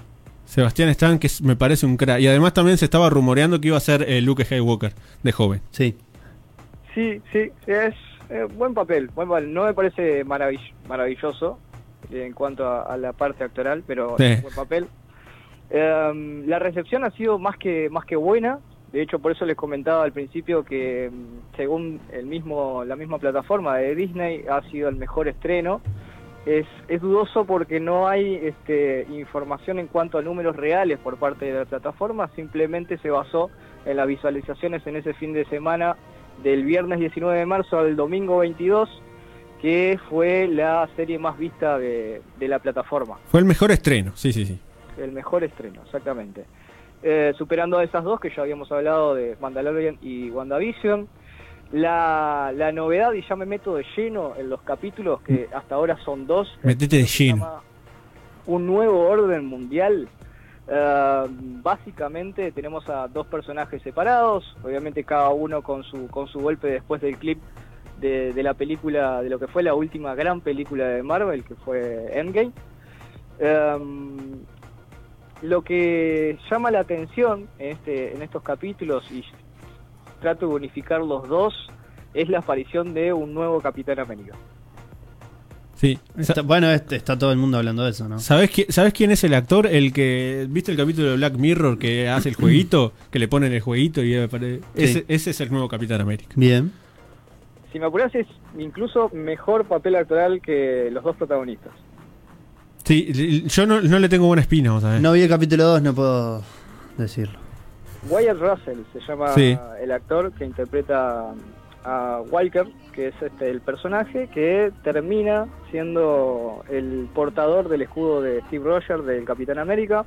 Speaker 3: Sebastián Stan, que me parece un crack. Y además también se estaba rumoreando que iba a ser eh, Luke Skywalker, de joven.
Speaker 1: Sí.
Speaker 2: Sí, sí, es eh, buen papel, buen papel. No me parece maravill- maravilloso eh, en cuanto a, a la parte actoral, pero
Speaker 3: Sí.
Speaker 2: es buen papel. Eh, la recepción ha sido más que más que buena. De hecho, por eso les comentaba al principio que mm, según el mismo la misma plataforma de Disney ha sido el mejor estreno. Es, es dudoso porque no hay este, información en cuanto a números reales por parte de la plataforma, simplemente se basó en las visualizaciones en ese fin de semana del viernes 19 de marzo al domingo 22, que fue la serie más vista de la plataforma.
Speaker 3: Fue el mejor estreno, sí, sí, sí.
Speaker 2: El mejor estreno, exactamente. Eh, superando a esas dos que ya habíamos hablado de Mandalorian y WandaVision. La, la novedad, y ya me meto de lleno en los capítulos, que hasta ahora son dos.
Speaker 3: Metete de lleno.
Speaker 2: Un nuevo orden mundial. Eh, básicamente tenemos a dos personajes separados, obviamente cada uno con su, con su golpe después del clip de, de la película, de lo que fue la última gran película de Marvel, que fue Endgame. Em, lo que llama la atención en, este, en estos capítulos, y trato de unificar los dos, es la aparición de un nuevo Capitán América.
Speaker 3: Sí.
Speaker 1: Está- bueno, este, está todo el mundo hablando de eso, ¿no?
Speaker 3: ¿Sabes, qui- ¿Sabes quién es el actor? El que. ¿Viste el capítulo de Black Mirror que hace el jueguito? Que le ponen el jueguito y ese, ese es el nuevo Capitán América.
Speaker 1: Bien.
Speaker 2: Si me apuras es incluso mejor papel actoral que los dos protagonistas.
Speaker 3: Sí, yo no, no le tengo buena espina, vos sabés.
Speaker 1: No vi el capítulo 2, no puedo decirlo.
Speaker 2: Wyatt Russell se llama
Speaker 3: Sí.
Speaker 2: el actor que interpreta a Walker, que es este el personaje que termina siendo el portador del escudo de Steve Rogers del Capitán América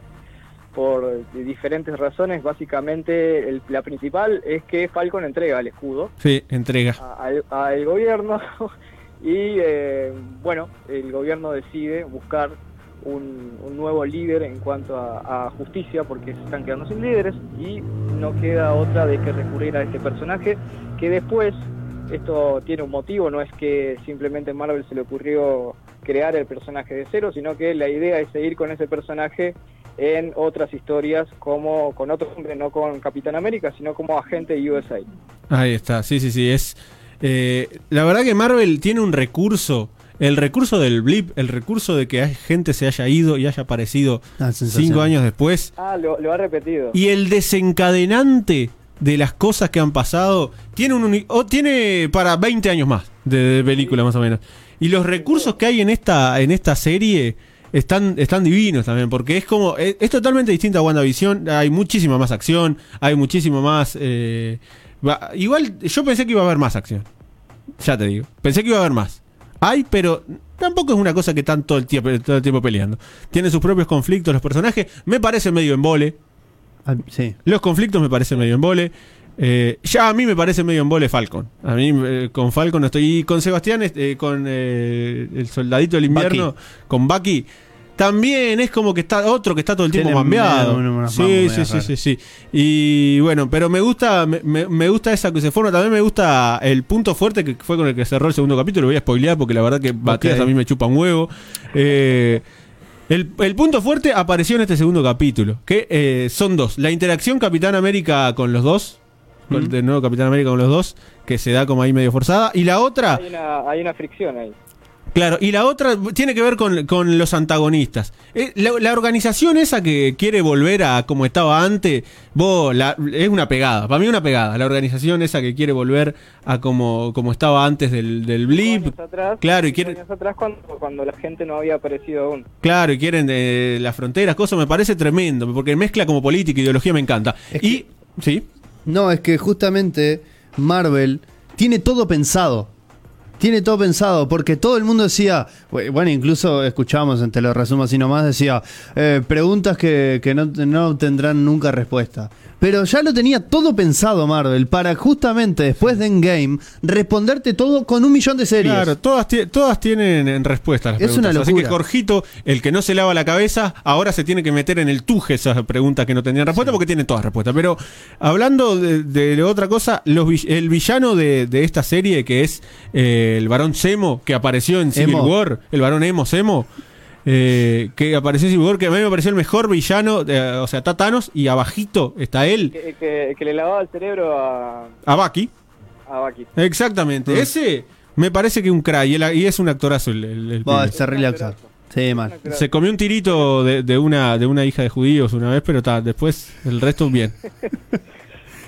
Speaker 2: por diferentes razones. Básicamente, el- la principal es que Falcon entrega el escudo
Speaker 3: Sí, entrega.
Speaker 2: a- al, al gobierno y eh, bueno, el gobierno decide buscar un, nuevo líder en cuanto a, a justicia, porque se están quedando sin líderes y no queda otra de que recurrir a este personaje que después esto tiene un motivo, no es que simplemente Marvel se le ocurrió crear el personaje de cero, sino que la idea es seguir con ese personaje en otras historias como con otro hombre, no con Capitán América, sino como agente USA.
Speaker 3: Ahí está, sí, sí, sí. Es, eh, la verdad que Marvel tiene un recurso. El recurso del blip, el recurso de que hay gente se haya ido y haya aparecido
Speaker 1: Ah,
Speaker 3: cinco años después.
Speaker 2: Ah, lo, lo ha repetido.
Speaker 3: Y el desencadenante de las cosas que han pasado tiene un tiene para 20 años más de, de película más o menos. Y los recursos que hay en esta en esta serie están están divinos también porque es como es, es totalmente distinta a WandaVision, hay muchísima más acción, hay muchísimo más eh, va- igual yo pensé que iba a haber más acción. Ya te digo, pensé que iba a haber más. Hay, pero tampoco es una cosa que están todo el tiempo, todo el tiempo peleando. Tienen sus propios conflictos los personajes, me parece medio embole.
Speaker 1: Ah, sí.
Speaker 3: Los conflictos me parecen medio embole. Eh, ya a mí me parece medio embole Falcon. A mí eh, con Falcon no estoy. Y con Sebastián, este, con eh, el soldadito del invierno, con Bucky. También es como que está otro que está todo el tiempo
Speaker 1: unas
Speaker 3: Sí, sí, sí, sí, sí. Y bueno, pero me gusta, me, me- me gusta esa que se forma. También me gusta el punto fuerte que fue con el que cerró el segundo capítulo. Lo voy a spoilear porque la verdad que Batías a mí me chupa un huevo. Eh, el, el punto fuerte apareció en este segundo capítulo, que eh, son dos. La interacción Capitán América con los dos, con
Speaker 1: Ujú.
Speaker 3: el nuevo Capitán América con los dos, que se da como ahí medio forzada. Y la otra,
Speaker 2: Hay una, hay una fricción ahí.
Speaker 3: Claro, y la otra tiene que ver con, con los antagonistas. Eh, la, la organización esa que quiere volver a como estaba antes, vos, la- es una pegada, para mí una pegada. La organización esa que quiere volver a como, como estaba antes del, del blip.
Speaker 2: Años atrás,
Speaker 3: Claro, y
Speaker 2: cinco
Speaker 3: quiere-
Speaker 2: años atrás cuando, cuando la gente no había aparecido aún.
Speaker 3: Claro, y quieren de las fronteras, cosas, me parece tremendo, porque mezcla como política ideología, me encanta.
Speaker 1: Es
Speaker 3: y, sí,
Speaker 1: No, es que justamente Marvel tiene todo pensado. Tiene todo pensado, porque todo el mundo decía, bueno, incluso escuchamos en Te lo resumo así nomás, decía, eh, preguntas que, que no, no tendrán nunca respuesta. Pero ya lo tenía todo pensado Marvel, para justamente después de Endgame, responderte todo con un millón de series.
Speaker 3: claro, todas, todas tienen en respuesta las
Speaker 1: Es
Speaker 3: preguntas.
Speaker 1: una
Speaker 3: Así que
Speaker 1: locura.
Speaker 3: Jorgito, el que no se lava la cabeza, ahora se tiene que meter en el tuje esas preguntas que no tenían respuesta, porque tienen todas respuestas. Pero hablando de, de otra cosa, los el villano de, de esta serie, que es eh, el varón Semo, que apareció en Civil
Speaker 1: Emo.
Speaker 3: War, el varón Emo Semo. Eh, que apareció en Civil War, que a mí me pareció el mejor villano, eh, o sea, está Thanos y abajito está él,
Speaker 2: Que, que- que le lavaba el cerebro a,
Speaker 3: a Bucky.
Speaker 2: a Bucky.
Speaker 3: Exactamente.
Speaker 1: Mm.
Speaker 3: Ese me parece que un crack. Y, es un actorazo el, el- el
Speaker 1: Bah, es terrible actor. Sí, mal.
Speaker 3: Se comió un tirito de, de una, de una hija de judíos una vez, pero está después el resto bien.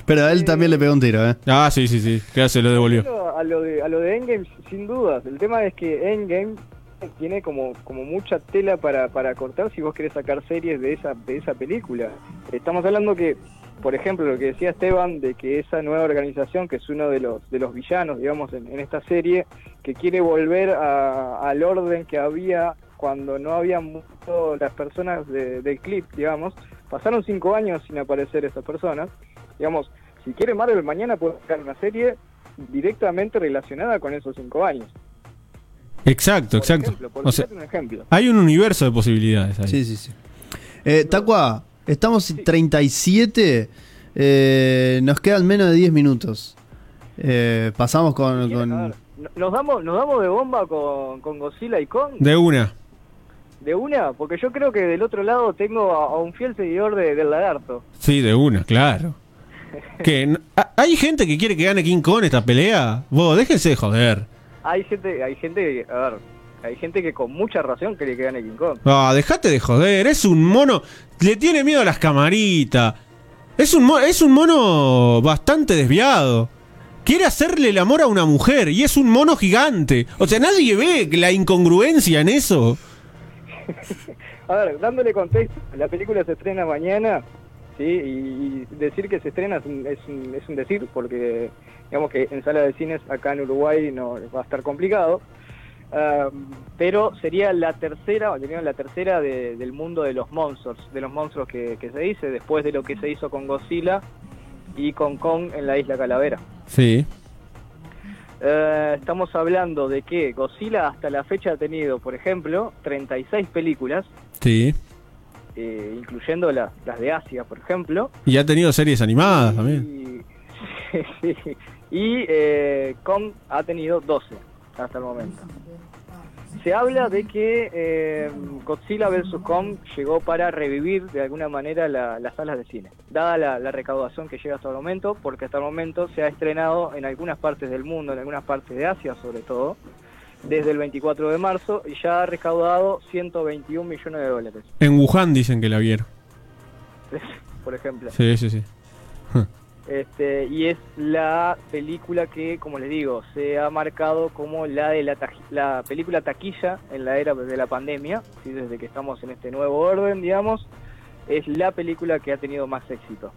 Speaker 1: Pero a él también le pegó un tiro, ¿eh?
Speaker 3: Ah, sí, sí, sí. Que se lo devolvió.
Speaker 2: A lo, de, a lo de Endgame, sin dudas. El tema es que Endgame tiene como, como mucha tela para, para cortar si vos querés sacar series de esa, de esa película. Estamos hablando que, por ejemplo, lo que decía Esteban, de que esa nueva organización, que es uno de los, de los villanos, digamos, en, esta serie, que quiere volver a- al orden que había cuando no habían muerto las personas de- del clip, digamos. Pasaron cinco años sin aparecer esas personas. Digamos, si quiere Marvel mañana puede sacar una serie directamente relacionada con esos cinco años.
Speaker 3: Exacto,
Speaker 2: Por
Speaker 3: exacto.
Speaker 2: ejemplo, por
Speaker 3: O sea,
Speaker 2: ponerte un ejemplo.
Speaker 3: hay un universo de posibilidades ahí.
Speaker 1: Sí, sí, sí. Eh, Tacua, estamos en 37. eh, nos quedan menos de 10 minutos. Eh, pasamos con.
Speaker 2: Nos damos, nos damos de bomba con, con Godzilla y Kong,
Speaker 3: De una.
Speaker 2: de una, porque yo creo que del otro lado tengo a, a un fiel seguidor de- del lagarto.
Speaker 3: Sí, de una, claro. Que n- ¿ha- ¿Hay gente que quiere que gane King Kong esta pelea? Vos, déjense de joder.
Speaker 2: Hay gente, hay gente, a ver, hay gente que con mucha razón quiere que gane King Kong.
Speaker 3: Ah, dejate de joder, es un mono. Le tiene miedo a las camaritas. Es un, es un mono bastante desviado. Quiere hacerle el amor a una mujer y es un mono gigante. O sea, nadie ve la incongruencia en eso.
Speaker 2: A ver, dándole contexto, la película se estrena mañana, ¿sí? Y, y decir que se estrena es un, es, un, es un decir, porque digamos que en sala de cines acá en Uruguay no va a estar complicado. Um, pero sería la tercera, sería la tercera de- del mundo de los monstruos, de los monstruos que, que se dice, después de lo que se hizo con Godzilla y con Kong en la isla Calavera.
Speaker 3: Sí.
Speaker 2: Eh, estamos hablando de que Godzilla hasta la fecha ha tenido, por ejemplo, 36 películas
Speaker 3: Sí.
Speaker 2: Eh, incluyendo las, las de Asia, por ejemplo.
Speaker 3: Y ha tenido series animadas también.
Speaker 2: Y, sí, y eh, Kong ha tenido 12 hasta el momento. Se habla de que eh, Godzilla vs. Kong llegó para revivir de alguna manera la- las salas de cine, dada la, la recaudación que llega hasta el momento, porque hasta el momento se ha estrenado en algunas partes del mundo, en algunas partes de Asia sobre todo, desde el 24 de marzo y ya ha recaudado 121 millones de dólares,
Speaker 3: En Wuhan dicen que la vieron.
Speaker 2: por ejemplo.
Speaker 3: Sí, sí, sí.
Speaker 2: Este, y es la película que, como les digo, se ha marcado como la de la, la película taquilla en la era de la pandemia, ¿sí? desde que estamos en este nuevo orden, digamos, es la película que ha tenido más éxito.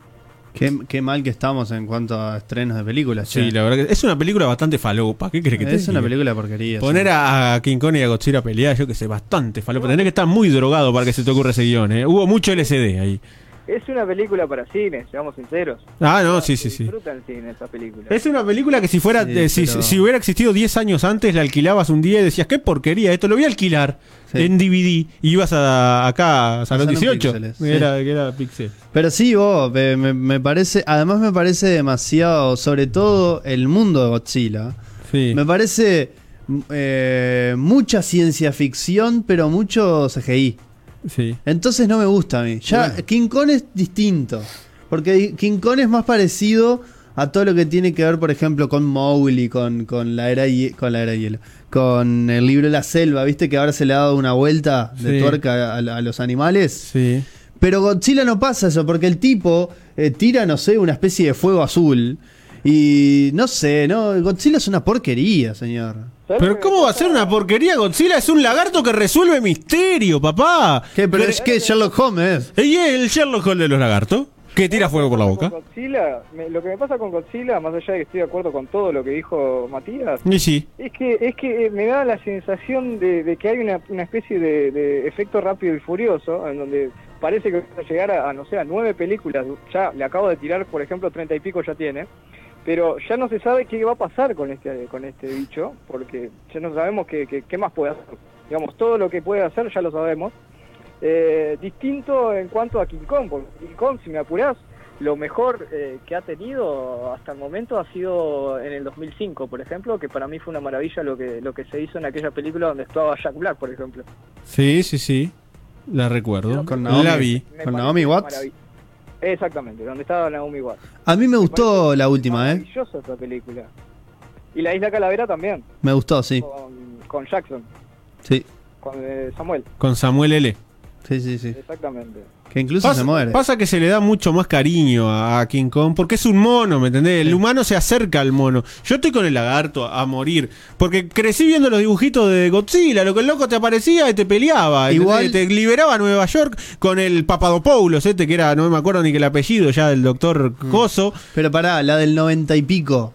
Speaker 1: Qué, qué mal que estamos en cuanto a estrenos de películas.
Speaker 3: Sí,
Speaker 1: che.
Speaker 3: la verdad que es una película bastante falopa. ¿Qué crees que te
Speaker 1: es una
Speaker 3: diga?
Speaker 1: película de porquería.
Speaker 3: Poner
Speaker 1: sí.
Speaker 3: a, King Kong y a Godzilla a pelear, yo que sé, bastante falopa. Tenés que estar muy drogado para que se te ocurra ese guion, ¿eh? Hubo mucho LSD ahí.
Speaker 2: Es una película para cine, seamos sinceros.
Speaker 3: Ah, no, sí, sí, sí.
Speaker 2: Disfruta el cine esa película.
Speaker 3: Es una película que si fuera,
Speaker 1: Sí,
Speaker 3: eh, si,
Speaker 1: pero-
Speaker 3: si hubiera existido 10 años antes, la alquilabas un día y decías, qué porquería, esto lo voy a alquilar
Speaker 1: Sí.
Speaker 3: en DVD. Y ibas a, acá a Salón
Speaker 1: Salón
Speaker 3: 18.
Speaker 1: Píxeles,
Speaker 3: que
Speaker 1: sí.
Speaker 3: era, era Pixel.
Speaker 1: Pero sí, vos, me, me- me parece, además me parece demasiado, sobre todo el mundo de Godzilla.
Speaker 3: Sí.
Speaker 1: Me parece eh, mucha ciencia ficción, pero mucho CGI.
Speaker 3: Sí.
Speaker 1: Entonces no me gusta a mí. Ya
Speaker 3: Bueno.
Speaker 1: King Kong es distinto. Porque King Kong es más parecido a todo lo que tiene que ver, por ejemplo, con Mowgli, con, con la era con la era de hielo, con el libro de la selva, viste que ahora se le ha dado una vuelta de
Speaker 3: Sí.
Speaker 1: tuerca a, a los animales.
Speaker 3: Sí.
Speaker 1: Pero Godzilla no pasa eso, porque el tipo eh, tira, no sé, una especie de fuego azul. Y no sé, no, Godzilla es una porquería, señor.
Speaker 2: ¿Sabes
Speaker 3: Pero ¿cómo va a ser una porquería? Godzilla es un lagarto que resuelve misterio, papá.
Speaker 1: ¿Qué? Pero es que Sherlock Holmes.
Speaker 3: ¿Y el Sherlock Holmes de los lagartos? Que tira fuego por la boca.
Speaker 2: Godzilla, me- lo que me pasa con Godzilla, más allá de que estoy de acuerdo con todo lo que dijo Matías,
Speaker 3: Y sí.
Speaker 2: Es que, es que eh, me da la sensación de, de que hay una, una especie de, de efecto rápido y furioso, en donde parece que va a llegar a, a, no sé, a nueve películas. Ya le acabo de tirar, por ejemplo, treinta y pico ya tiene. Pero ya no se sabe qué va a pasar con este con este bicho, porque ya no sabemos qué, qué, qué más puede hacer. Digamos, todo lo que puede hacer ya lo sabemos. Eh, distinto en cuanto a King Kong, porque King Kong, si me apurás, lo mejor eh, que ha tenido hasta el momento ha sido en el 2005, por ejemplo, que para mí fue una maravilla lo que lo que se hizo en aquella película donde estaba Jack Black, por ejemplo.
Speaker 3: Sí, sí, sí. La recuerdo.
Speaker 1: Con
Speaker 3: la
Speaker 1: Naomi.
Speaker 3: vi.
Speaker 2: Me
Speaker 1: ¿Con Naomi Watts?
Speaker 2: Exactamente, donde estaba Naomi Watts.
Speaker 1: A mí me
Speaker 2: Me
Speaker 1: gustó la última, ¿eh?
Speaker 2: Maravillosa esa película. Y La Isla Calavera también,
Speaker 1: Me gustó, sí.
Speaker 2: con, con Jackson,
Speaker 1: Sí,
Speaker 2: con eh, Samuel,
Speaker 3: Con Samuel L.
Speaker 1: sí, sí, sí.
Speaker 2: exactamente.
Speaker 1: Que incluso
Speaker 3: Pasa,
Speaker 1: se muere.
Speaker 3: pasa que se le da mucho más cariño a, King Kong porque es un mono, ¿me entendés? El humano se acerca al mono. Yo estoy con el lagarto a, morir porque crecí viendo los dibujitos de Godzilla, lo que el loco te aparecía y te peleaba.
Speaker 1: Igual-
Speaker 3: ¿entendés? Te liberaba a Nueva York con el Papadopoulos, este que era, no me acuerdo ni que el apellido ya del doctor
Speaker 1: Mm.
Speaker 3: Coso.
Speaker 1: Pero pará, la del noventa y pico.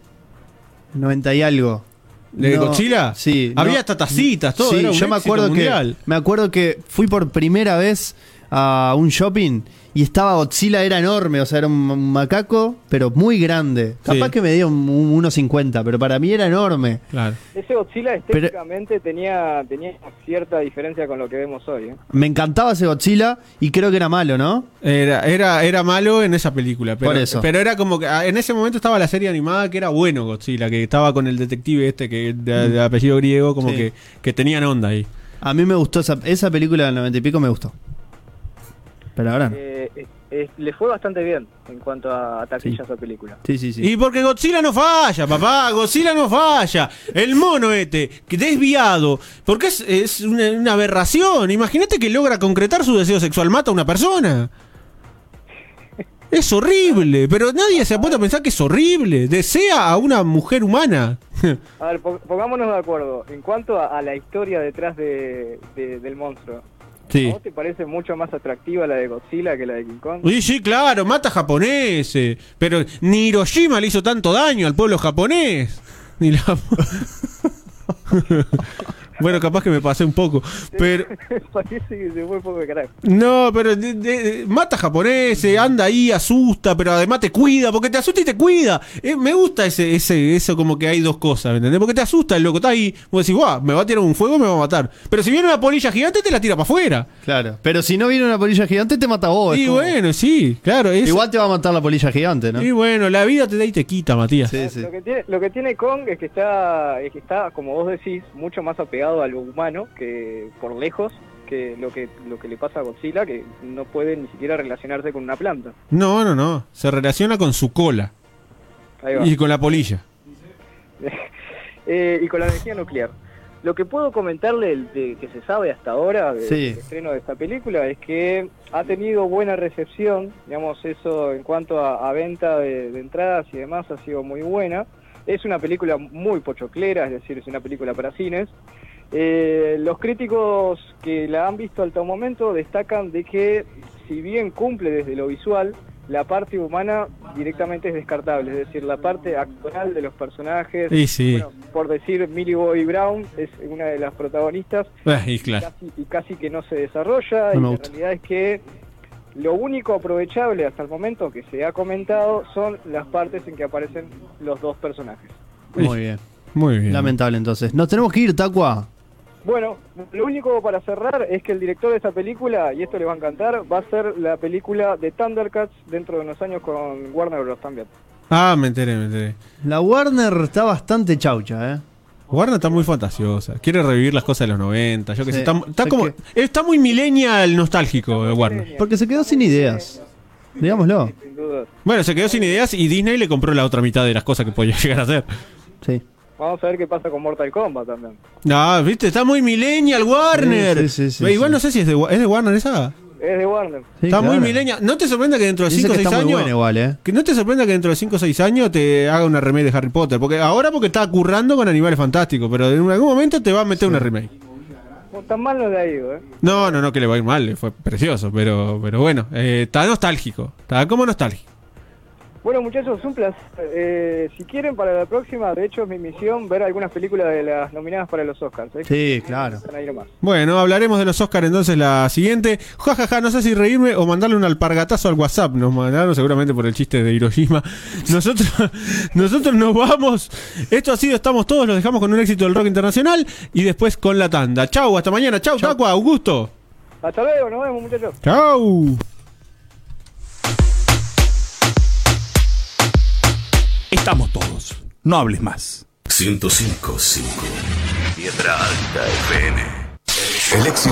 Speaker 1: Noventa y algo.
Speaker 3: ¿De
Speaker 1: No,
Speaker 3: Godzilla?
Speaker 1: Sí.
Speaker 3: Había
Speaker 1: no.
Speaker 3: hasta tacitas, todo.
Speaker 1: Sí,
Speaker 3: era un
Speaker 1: yo me acuerdo
Speaker 3: mundial.
Speaker 1: que me acuerdo que fui por primera vez a un shopping y estaba Godzilla era enorme, o sea, era un macaco, pero muy grande. Capaz
Speaker 3: Sí.
Speaker 1: que me dio un, un 1.50, pero para mí era enorme.
Speaker 3: Claro.
Speaker 2: Ese Godzilla estéticamente tenía tenía cierta diferencia con lo que vemos hoy. ¿eh?
Speaker 1: Me encantaba ese Godzilla y creo que era malo, ¿no?
Speaker 3: Era, era, era malo en esa película, pero,
Speaker 1: Por eso.
Speaker 3: pero era como que ah, en ese momento estaba la serie animada que era bueno Godzilla, que estaba con el detective este que de, de apellido griego, como
Speaker 1: Sí.
Speaker 3: que, que tenían onda ahí.
Speaker 1: A mí me gustó esa, esa película del noventa y pico, me gustó. Pero ahora.
Speaker 2: Eh, le fue bastante bien en cuanto a, a taquilla
Speaker 1: Sí.
Speaker 2: esa película.
Speaker 1: Sí, sí, sí.
Speaker 3: Y porque Godzilla no falla, papá, Godzilla no falla. El mono este, que desviado, porque es, es una, una aberración. Imagínate que logra concretar su deseo sexual, mata a una persona. Es horrible, pero nadie se ha puesto a pensar que es horrible. Desea a una mujer humana.
Speaker 2: A ver, po- pongámonos de acuerdo. En cuanto a, a la historia detrás de, de- del monstruo, ¿a
Speaker 3: Sí.
Speaker 2: vos te parece mucho más atractiva la de Godzilla que la de King Kong?
Speaker 3: Sí, sí, claro, mata japoneses. Pero ni Hiroshima le hizo tanto daño al pueblo japonés. Ni la... Bueno, capaz que me pasé un poco. Pero.
Speaker 2: Parece que se fue un poco de carajo.
Speaker 3: No, pero de- de- mata japoneses, anda ahí, asusta, pero además te cuida, porque te asusta y te cuida. Eh, me gusta ese, ese, eso como que hay dos cosas, ¿me entendés? Porque te asusta el loco, está ahí, vos decís, guau, me va a tirar un fuego, me va a matar. Pero si viene una polilla gigante, te la tira para afuera.
Speaker 1: Claro. Pero si no viene una polilla gigante, te mata vos.
Speaker 3: Y
Speaker 1: como-
Speaker 3: bueno, sí, claro. es-
Speaker 1: Igual te va a matar la polilla gigante, ¿no?
Speaker 3: Y bueno, la vida te da y te quita, Matías.
Speaker 1: Sí, sí.
Speaker 2: Lo que tiene, lo que tiene Kong es que está, es que está, como vos decís, mucho más apegado a lo humano que por lejos que lo que lo que le pasa a Godzilla, que no puede ni siquiera relacionarse con una planta.
Speaker 3: No, no, no. Se relaciona con su cola
Speaker 2: Ahí va.
Speaker 3: y con la polilla.
Speaker 2: Eh, y con la energía nuclear. Lo que puedo comentarle de, que se sabe hasta ahora del
Speaker 1: Sí.
Speaker 2: estreno de esta película es que ha tenido buena recepción, digamos, eso en cuanto a, a venta de, de entradas y demás ha sido muy buena. Es una película muy pochoclera, es decir, es una película para cines. Eh, los críticos que la han visto hasta el momento destacan de que si bien cumple desde lo visual, la parte humana directamente es descartable, es decir, la parte actoral de los personajes,
Speaker 3: sí.
Speaker 2: bueno, por decir Millie Bobby Brown es una de las protagonistas
Speaker 3: Ah, y claro.
Speaker 2: casi, y casi que no se desarrolla
Speaker 1: No
Speaker 2: y la realidad es que lo único aprovechable hasta el momento que se ha comentado son las partes en que aparecen los dos personajes.
Speaker 1: Muy bien.
Speaker 3: Muy bien.
Speaker 1: Lamentable entonces. Nos tenemos que ir, Tacua.
Speaker 2: Bueno, lo único para cerrar es que el director de esta película, y esto le va a encantar, va a ser la película de Thundercats dentro de unos años con Warner Bros. también.
Speaker 3: Ah, me enteré, me enteré.
Speaker 1: La Warner está bastante chaucha, ¿eh?
Speaker 3: Warner está muy fantasiosa. Quiere revivir las cosas de los 90. Yo que
Speaker 1: Sí.
Speaker 3: sé. Está, está
Speaker 1: Es
Speaker 3: como,
Speaker 1: que-
Speaker 3: está muy millennial nostálgico eh, Warner.
Speaker 1: Porque se quedó sin ideas. Digámoslo.
Speaker 2: Sin duda.
Speaker 3: Bueno, se quedó sin ideas y Disney le compró la otra mitad de las cosas que podía llegar a hacer.
Speaker 1: Sí.
Speaker 2: Vamos a ver qué pasa con Mortal Kombat también.
Speaker 3: No, viste, está muy millennial Warner.
Speaker 1: Sí, sí, sí,
Speaker 3: Igual
Speaker 1: sí.
Speaker 3: no sé si es de, Wa- ¿es de Warner esa.
Speaker 2: Es de Warner.
Speaker 1: Sí,
Speaker 3: está muy millennial. No te sorprenda que dentro de
Speaker 1: Dice
Speaker 3: 5 o
Speaker 1: que
Speaker 3: 6
Speaker 1: está muy
Speaker 3: años.
Speaker 1: igual, ¿eh?
Speaker 3: Que no te sorprenda que dentro de 5 o 6 años te haga una remake de Harry Potter. Porque ahora porque está currando con animales fantásticos. Pero en algún momento te va a meter una remake.
Speaker 2: Bueno, tan mal no le ha ido, ¿eh?
Speaker 3: No, no, no, que le va a ir mal. Fue precioso. Pero, pero bueno, eh, está nostálgico. Está como nostálgico.
Speaker 2: Bueno, muchachos, un placer. Eh, si quieren, para la próxima, de hecho, es mi misión ver algunas películas de las nominadas para los Oscars. ¿eh?
Speaker 1: Sí, claro.
Speaker 3: Bueno, hablaremos de los Oscars entonces la siguiente. Ja, ja, ja, no sé si reírme o mandarle un alpargatazo al WhatsApp. Nos mandaron seguramente por el chiste de Hiroshima. Nosotros, nosotros nos vamos. Esto ha sido Estamos Todos. Los dejamos con un éxito del rock internacional y después con la tanda. Chau, hasta mañana. Chau, Tacua, Augusto.
Speaker 2: Hasta luego, nos vemos, muchachos.
Speaker 3: Chau.
Speaker 4: Estamos todos. No hables más.
Speaker 5: 105.5 Piedra Alta FM. El éxito